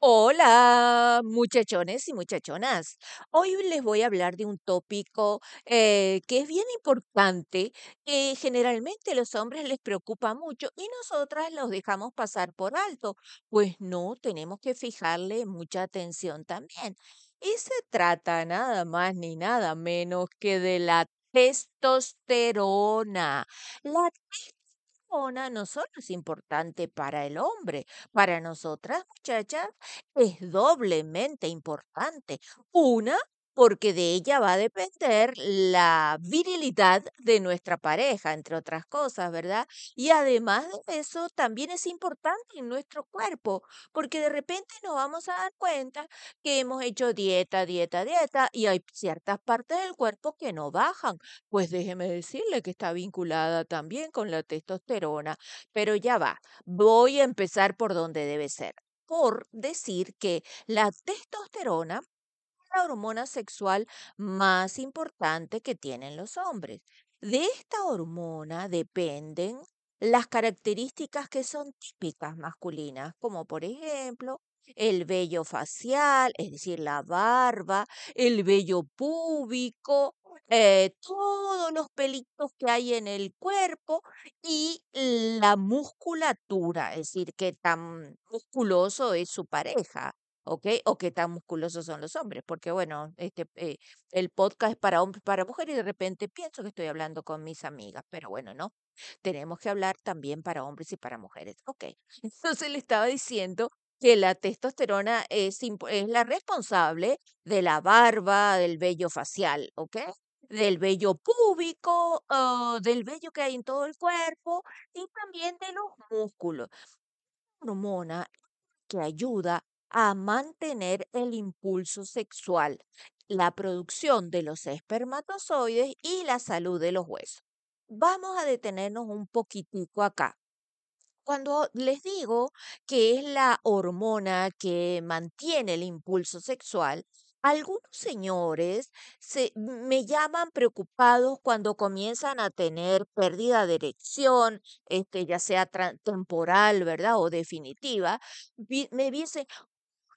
Hola, muchachones y muchachonas. Hoy les voy a hablar de un tópico eh, que es bien importante, que generalmente los hombres les preocupa mucho y nosotras los dejamos pasar por alto. Pues no, tenemos que fijarle mucha atención también. Y se trata nada más ni nada menos que de la testosterona. La no solo es importante para el hombre, para nosotras muchachas es doblemente importante. Una, porque de ella va a depender la virilidad de nuestra pareja, entre otras cosas, ¿verdad? Y además de eso, también es importante en nuestro cuerpo, porque de repente nos vamos a dar cuenta que hemos hecho dieta, dieta, dieta, y hay ciertas partes del cuerpo que no bajan. Pues déjeme decirle que está vinculada también con la testosterona, pero ya va, voy a empezar por donde debe ser, por decir que la testosterona la hormona sexual más importante que tienen los hombres. De esta hormona dependen las características que son típicas masculinas, como por ejemplo el vello facial, es decir, la barba, el vello púbico, eh, todos los pelitos que hay en el cuerpo y la musculatura, es decir, qué tan musculoso es su pareja. ¿Ok? O qué tan musculosos son los hombres, porque bueno, este, eh, el podcast es para hombres, para mujeres, y de repente pienso que estoy hablando con mis amigas, pero bueno, no, tenemos que hablar también para hombres y para mujeres, ¿ok? Entonces le estaba diciendo que la testosterona es, es la responsable de la barba, del vello facial, ¿ok? Del vello púbico, ah, del vello que hay en todo el cuerpo y también de los músculos. Hormona que ayuda a mantener el impulso sexual, la producción de los espermatozoides y la salud de los huesos. Vamos a detenernos un poquitico acá. Cuando les digo que es la hormona que mantiene el impulso sexual, algunos señores se, me llaman preocupados cuando comienzan a tener pérdida de erección, este, ya sea temporal, ¿verdad? O definitiva. Me dicen,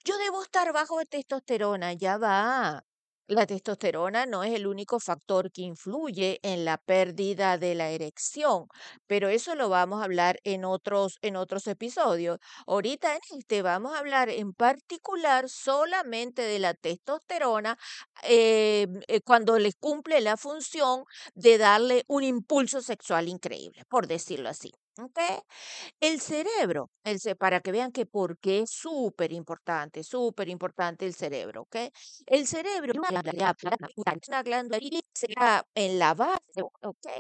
yo debo estar bajo de testosterona, ya va. La testosterona no es el único factor que influye en la pérdida de la erección, pero eso lo vamos a hablar en otros, en otros episodios. Ahorita en este vamos a hablar en particular solamente de la testosterona eh, eh, cuando les cumple la función de darle un impulso sexual increíble, por decirlo así. ¿Ok? El cerebro, el para que vean que por qué es súper importante, súper importante el cerebro, ¿ok? El cerebro es una glándula en la base.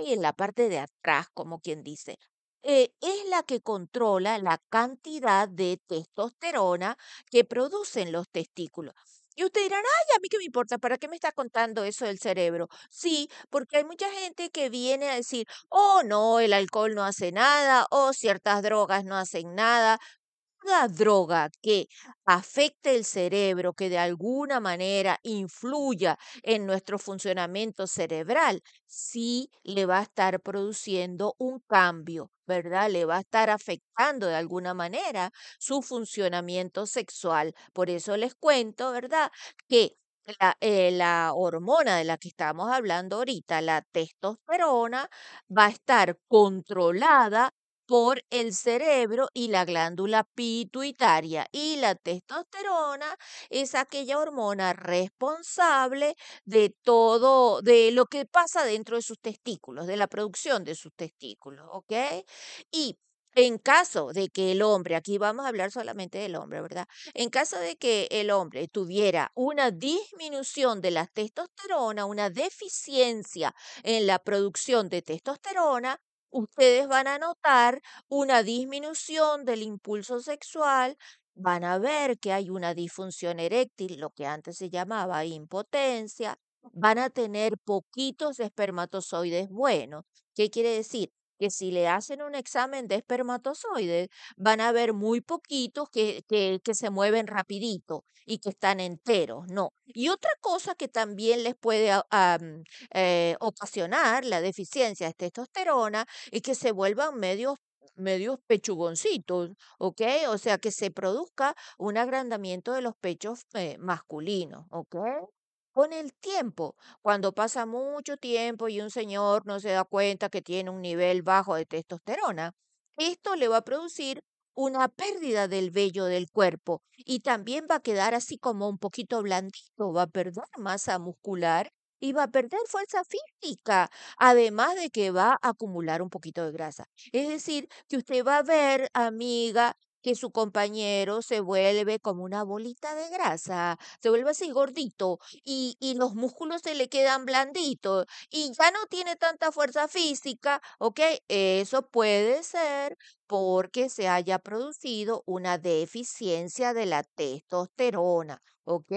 En la parte de atrás, como quien dice. Eh, es la que controla la cantidad de testosterona que producen los testículos. Y ustedes dirán, ay, a mí qué me importa, ¿para qué me está contando eso del cerebro? Sí, porque hay mucha gente que viene a decir, Oh, no, el alcohol no hace nada, o ciertas drogas no hacen nada. Toda droga que afecte el cerebro, que de alguna manera influya en nuestro funcionamiento cerebral, sí le va a estar produciendo un cambio, ¿verdad? Le va a estar afectando de alguna manera su funcionamiento sexual. Por eso les cuento, ¿verdad? Que la, eh, la hormona de la que estamos hablando ahorita, la testosterona, va a estar controlada por el cerebro y la glándula pituitaria. Y la testosterona es aquella hormona responsable de todo, de lo que pasa dentro de sus testículos, de la producción de sus testículos, ¿ok? Y en caso de que el hombre, aquí vamos a hablar solamente del hombre, ¿verdad? En caso de que el hombre tuviera una disminución de la testosterona, una deficiencia en la producción de testosterona, ustedes van a notar una disminución del impulso sexual, van a ver que hay una disfunción eréctil, lo que antes se llamaba impotencia, van a tener poquitos espermatozoides buenos. ¿Qué quiere decir? Que si le hacen un examen de espermatozoides, van a ver muy poquitos que, que, se mueven rapidito y que están enteros, no. Y otra cosa que también les puede am, eh, ocasionar la deficiencia de testosterona es que se vuelvan medios medios pechugoncitos, ¿ok? O sea, que se produzca un agrandamiento de los pechos eh, masculinos, ¿ok? Con el tiempo, cuando pasa mucho tiempo y un señor no se da cuenta que tiene un nivel bajo de testosterona, esto le va a producir una pérdida del vello del cuerpo y también va a quedar así como un poquito blandito, va a perder masa muscular y va a perder fuerza física, además de que va a acumular un poquito de grasa. Es decir, que usted va a ver, amiga, que su compañero se vuelve como una bolita de grasa, se vuelve así gordito y, y los músculos se le quedan blanditos y ya no tiene tanta fuerza física, ¿ok? Eso puede ser porque se haya producido una deficiencia de la testosterona, ¿ok?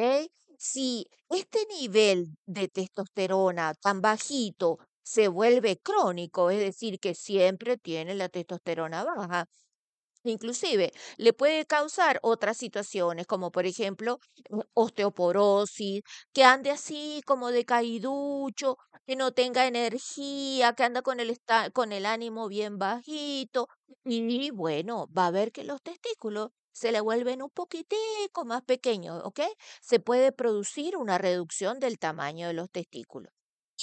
Si este nivel de testosterona tan bajito se vuelve crónico, es decir, que siempre tiene la testosterona baja, Inclusive le puede causar otras situaciones, como por ejemplo osteoporosis, que ande así como decaíducho, que no tenga energía, que anda con el, con el ánimo bien bajito. Y bueno, va a ver que los testículos se le vuelven un poquitico más pequeños, ¿ok? Se puede producir una reducción del tamaño de los testículos.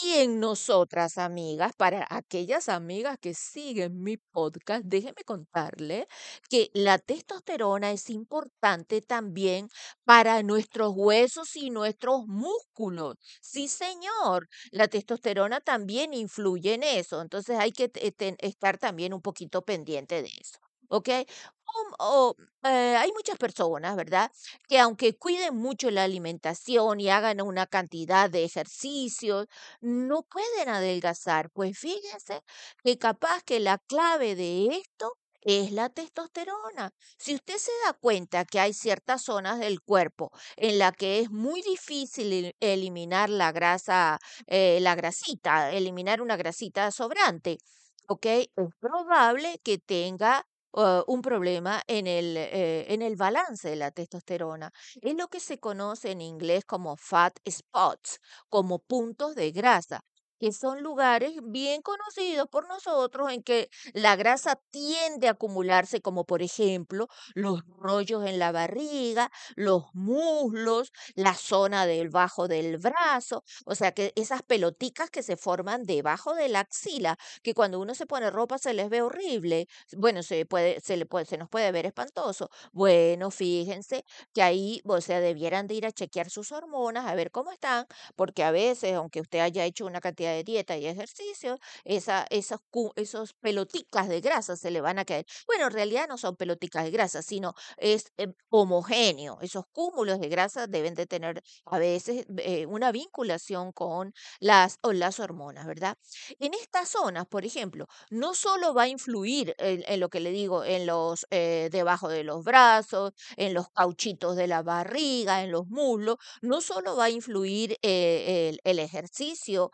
Y en nosotras, amigas, para aquellas amigas que siguen mi podcast, déjeme contarle que la testosterona es importante también para nuestros huesos y nuestros músculos. Sí, señor, la testosterona también influye en eso, entonces hay que ten- estar también un poquito pendiente de eso. ¿Ok? O, eh, hay muchas personas, ¿verdad? Que aunque cuiden mucho la alimentación y hagan una cantidad de ejercicios, no pueden adelgazar. Pues fíjense que capaz que la clave de esto es la testosterona. Si usted se da cuenta que hay ciertas zonas del cuerpo en la que es muy difícil el- eliminar la grasa, eh, la grasita, eliminar una grasita sobrante, ¿ok? Es probable que tenga un problema en el, eh, en el balance de la testosterona. Es lo que se conoce en inglés como fat spots como puntos de grasa, que son lugares bien conocidos por nosotros en que la grasa tiende a acumularse, como por ejemplo los rollos en la barriga, los muslos, la zona del bajo del brazo, o sea que esas peloticas que se forman debajo de la axila, que cuando uno se pone ropa se les ve horrible, bueno, se puede, se le puede, se nos puede ver espantoso. Bueno, fíjense que ahí, o debieran de ir a chequear sus hormonas, a ver cómo están, porque a veces, aunque usted haya hecho una cantidad de dieta y ejercicio, esa, esos, esos de grasa se le van a caer. Bueno, en realidad no son peloticas de grasa, sino es eh, homogéneo. Esos cúmulos de grasa deben de tener a veces eh, una vinculación con las, o las hormonas, ¿verdad? En estas zonas, por ejemplo, no solo va a influir en, lo que le digo, en los eh, debajo de los brazos, en los cauchitos de la barriga, en los muslos, no solo va a influir el, el ejercicio,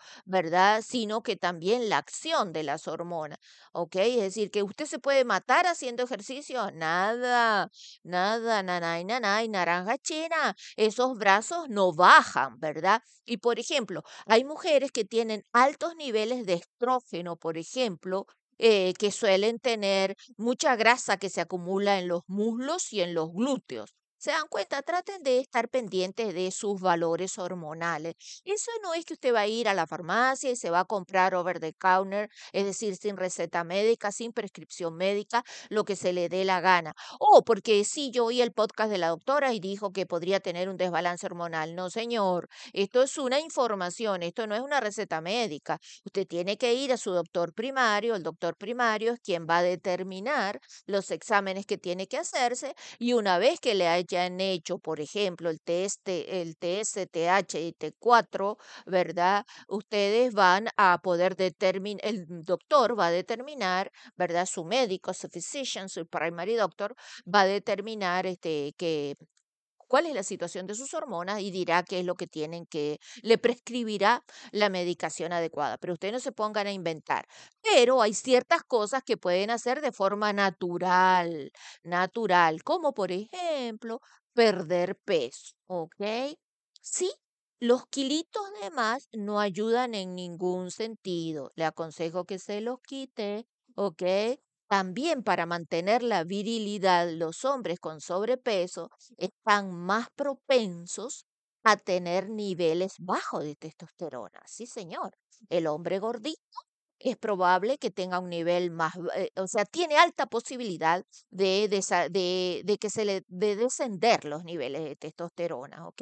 Sino que también la acción de las hormonas, ¿ok? Es decir, que usted se puede matar haciendo ejercicio, nada, nada, nanay, nanay, naranja china, esos brazos no bajan, ¿verdad? Y por ejemplo, hay mujeres que tienen altos niveles de estrógeno, por ejemplo, eh, que suelen tener mucha grasa que se acumula en los muslos y en los glúteos. ¿Se dan cuenta? Traten de estar pendientes de sus valores hormonales. Eso no es que usted va a ir a la farmacia y se va a comprar over the counter, es decir, sin receta médica, sin prescripción médica, lo que se le dé la gana. O porque sí, yo oí el podcast de la doctora y dijo que podría tener un desbalance hormonal. No, señor. Esto es una información, esto no es una receta médica. Usted tiene que ir a su doctor primario, el doctor primario es quien va a determinar los exámenes que tiene que hacerse y una vez que le hayan hecho, por ejemplo, el test, el TSTH y T4, ¿verdad? Ustedes van a poder determinar, el doctor va a determinar, ¿verdad? Su médico, su physician, su primary doctor va a determinar este que cuál es la situación de sus hormonas y dirá qué es lo que tienen que, le prescribirá la medicación adecuada. Pero ustedes no se pongan a inventar. Pero hay ciertas cosas que pueden hacer de forma natural, natural, como por ejemplo perder peso, ¿ok? Sí, los kilitos de más no ayudan en ningún sentido. Le aconsejo que se los quite, ¿ok? También para mantener la virilidad, los hombres con sobrepeso están más propensos a tener niveles bajos de testosterona. Sí, señor. El hombre gordito es probable que tenga un nivel más, eh, o sea, tiene alta posibilidad de, de que se le de descender los niveles de testosterona, ¿ok?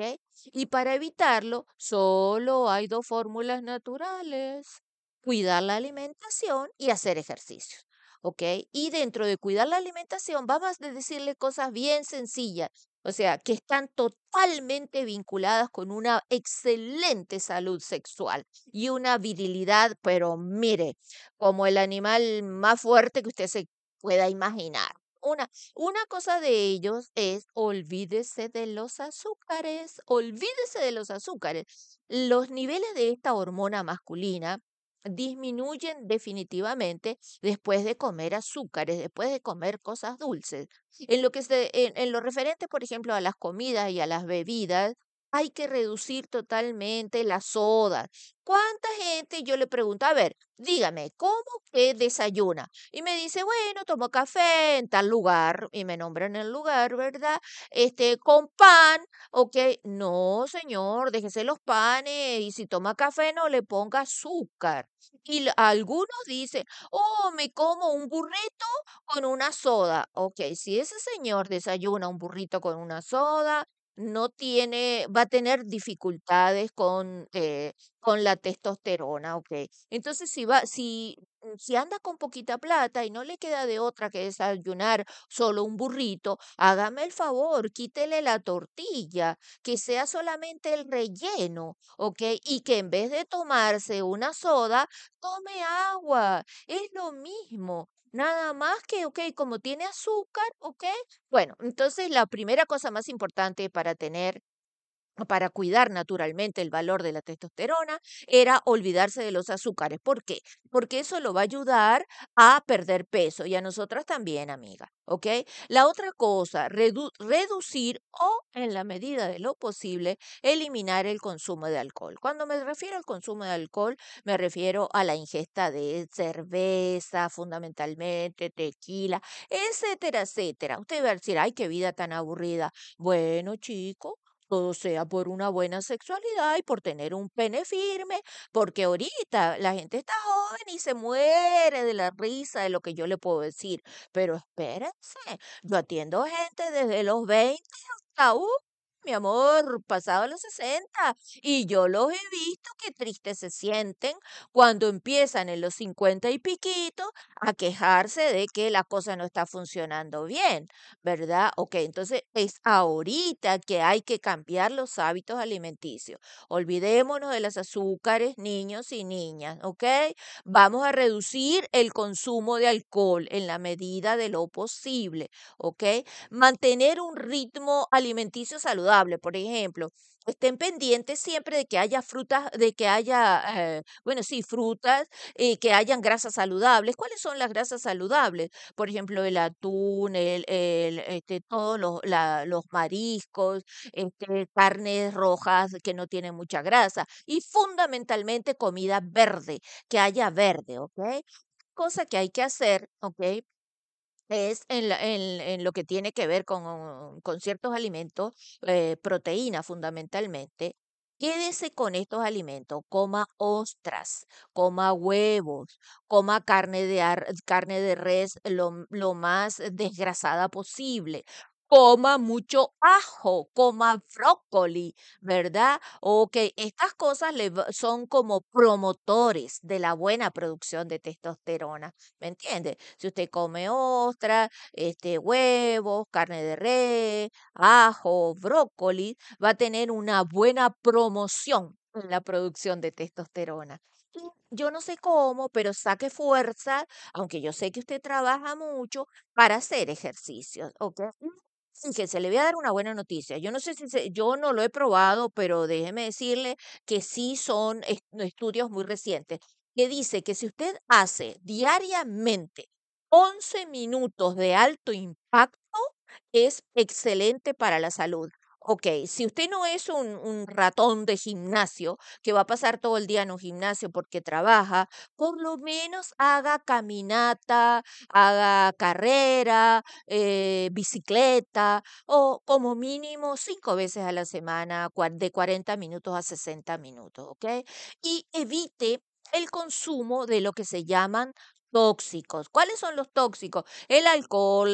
Y para evitarlo, solo hay dos fórmulas naturales, cuidar la alimentación y hacer ejercicios, ¿ok? Y dentro de cuidar la alimentación, vamos a decirle cosas bien sencillas, o sea, que están totalmente vinculadas con una excelente salud sexual y una virilidad, pero mire, como el animal más fuerte que usted se pueda imaginar. Una, una cosa de ellos es olvídese de los azúcares, olvídese de los azúcares. Los niveles de esta hormona masculina disminuyen definitivamente después de comer azúcares, después de comer cosas dulces. En lo que se, en, en lo referente, por ejemplo, a las comidas y a las bebidas, hay que reducir totalmente las sodas. ¿Cuánta gente? Yo le pregunto, a ver, dígame, ¿cómo que desayuna? Y me dice, bueno, tomo café en tal lugar, y me nombran el lugar, ¿verdad? Este, con pan, ok. No, señor, déjese los panes, y si toma café, no le ponga azúcar. Y algunos dicen, oh, me como un burrito con una soda. Ok, si ese señor desayuna un burrito con una soda, no tiene, va a tener dificultades con, eh, con la testosterona, ok. Entonces, si va, si, si anda con poquita plata y no le queda de otra que desayunar solo un burrito, hágame el favor, quítele la tortilla, que sea solamente el relleno, ok. Y que en vez de tomarse una soda, tome agua. Es lo mismo. Nada más que, ok, como tiene azúcar, ok. Bueno, entonces la primera cosa más importante para tener para cuidar naturalmente el valor de la testosterona era olvidarse de los azúcares. ¿Por qué? Porque eso lo va a ayudar a perder peso y a nosotras también, amiga. ¿Ok? La otra cosa, redu- reducir o, en la medida de lo posible, eliminar el consumo de alcohol. Cuando me refiero al consumo de alcohol, me refiero a la ingesta de cerveza, fundamentalmente, tequila, etcétera, etcétera. Usted va a decir, ay, qué vida tan aburrida. Bueno, chico. Todo sea por una buena sexualidad y por tener un pene firme, porque ahorita la gente está joven y se muere de la risa de lo que yo le puedo decir. Pero espérense, yo atiendo gente desde los 20 hasta, uh, mi amor, pasado los 60 y yo los he visto que tristes se sienten cuando empiezan en los 50 y piquito a quejarse de que la cosa no está funcionando bien. ¿verdad? Ok, entonces es ahorita que hay que cambiar los hábitos alimenticios. Olvidémonos de los azúcares, niños y niñas, ¿ok? Vamos a reducir el consumo de alcohol en la medida de lo posible, ¿ok? Mantener un ritmo alimenticio saludable, por ejemplo. Estén pendientes siempre de que haya frutas, de que haya, eh, bueno, sí, frutas, eh, que hayan grasas saludables. ¿Cuáles son las grasas saludables? por ejemplo, el atún, el, el, este, todos los, la- los mariscos, este, carnes rojas que no tienen mucha grasa y fundamentalmente comida verde, que haya verde, ¿ok? Cosa que hay que hacer, ¿ok? Es en, la- en, en lo que tiene que ver con, con ciertos alimentos, eh, proteína fundamentalmente. Quédese con estos alimentos, coma ostras, coma huevos, coma carne de, ar- carne de res lo, lo más desgrasada posible. Coma mucho ajo, coma brócoli, ¿verdad? Ok, estas cosas le son como promotores de la buena producción de testosterona, ¿me entiende? Si usted come ostra, este, huevos, carne de res, ajo, brócoli, va a tener una buena promoción en la producción de testosterona. Yo no sé cómo, pero saque fuerza, aunque yo sé que usted trabaja mucho, para hacer ejercicios, ¿ok? Fíjese, le voy a dar una buena noticia. Yo no sé si se- yo no lo he probado, pero déjeme decirle que sí son est- estudios muy recientes, que dice que si usted hace diariamente 11 minutos de alto impacto, es excelente para la salud. Okey, si usted no es un ratón de gimnasio, que va a pasar todo el día en un gimnasio porque trabaja, por lo menos haga caminata, haga carrera, eh, bicicleta, o como mínimo 5 veces a la semana, de 40 minutos a 60 minutos, ¿okey? Y evite el consumo de lo que se llaman tóxicos. ¿Cuáles son los tóxicos? El alcohol,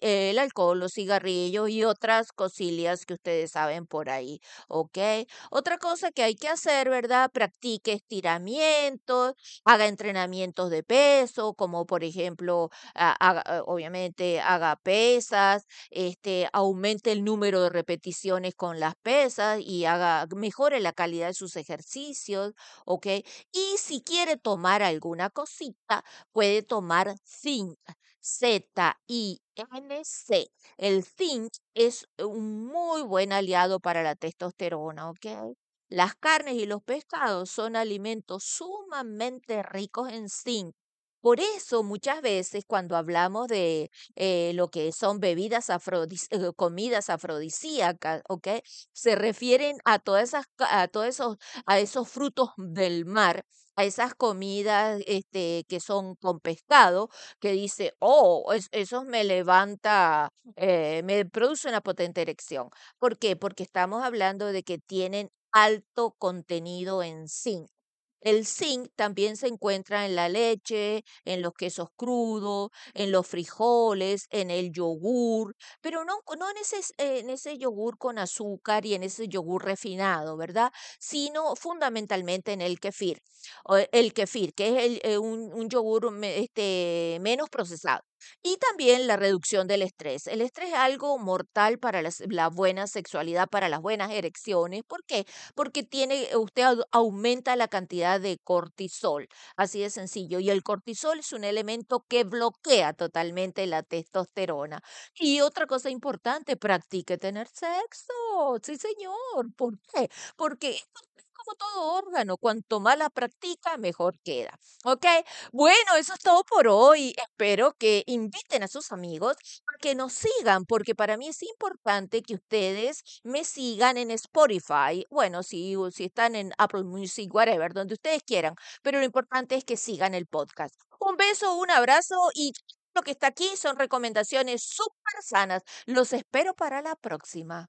el alcohol, los cigarrillos y otras cosillas que ustedes saben por ahí, ¿okey? Otra cosa que hay que hacer, ¿verdad? Practique estiramientos, haga entrenamientos de peso, como por ejemplo, haga, eh, obviamente haga pesas, este, aumente el número de repeticiones con las pesas y haga mejore la calidad de sus ejercicios, ¿okey? Y si quiere tomar alguna cosita, puede tomar zinc, Z-I-N-C. El zinc es un muy buen aliado para la testosterona, ¿okey? Las carnes y los pescados son alimentos sumamente ricos en zinc. Por eso, muchas veces, cuando hablamos de, eh, lo que son bebidas afrodis eh, comidas afrodisíacas, ¿okey? Se refieren a todas esas a todos esos a esos frutos del mar, a esas comidas, este, que son con pescado, que dice: "Oh, es eso me levanta, eh, me produce una potente erección". ¿Por qué? Porque estamos hablando de que tienen alto contenido en zinc. El zinc también se encuentra en la leche, en los quesos crudos, en los frijoles, en el yogur, pero no no en ese yogur con azúcar y en ese yogur refinado, ¿verdad? Sino fundamentalmente en el kéfir, o el kéfir, que es eh, un un yogur este, menos procesado. Y también la reducción del estrés. El estrés es algo mortal para las la buena sexualidad, para las buenas erecciones, ¿por qué? Porque tiene usted au aumenta la cantidad de cortisol, así de sencillo, y el cortisol es un elemento que bloquea totalmente la testosterona. Y otra cosa importante, practique tener sexo, sí señor, ¿por qué? Porque como todo órgano, cuanto más la practica, mejor queda, ¿okey? Bueno, eso es todo por hoy. Espero que inviten a sus amigos a que nos sigan, porque para mí es importante que ustedes me sigan en Spotify. Bueno, si si están en Apple Music, whatever, donde ustedes quieran, pero lo importante es que sigan el podcast. Un beso, un abrazo y lo que está aquí son recomendaciones supersanas. Los espero para la próxima.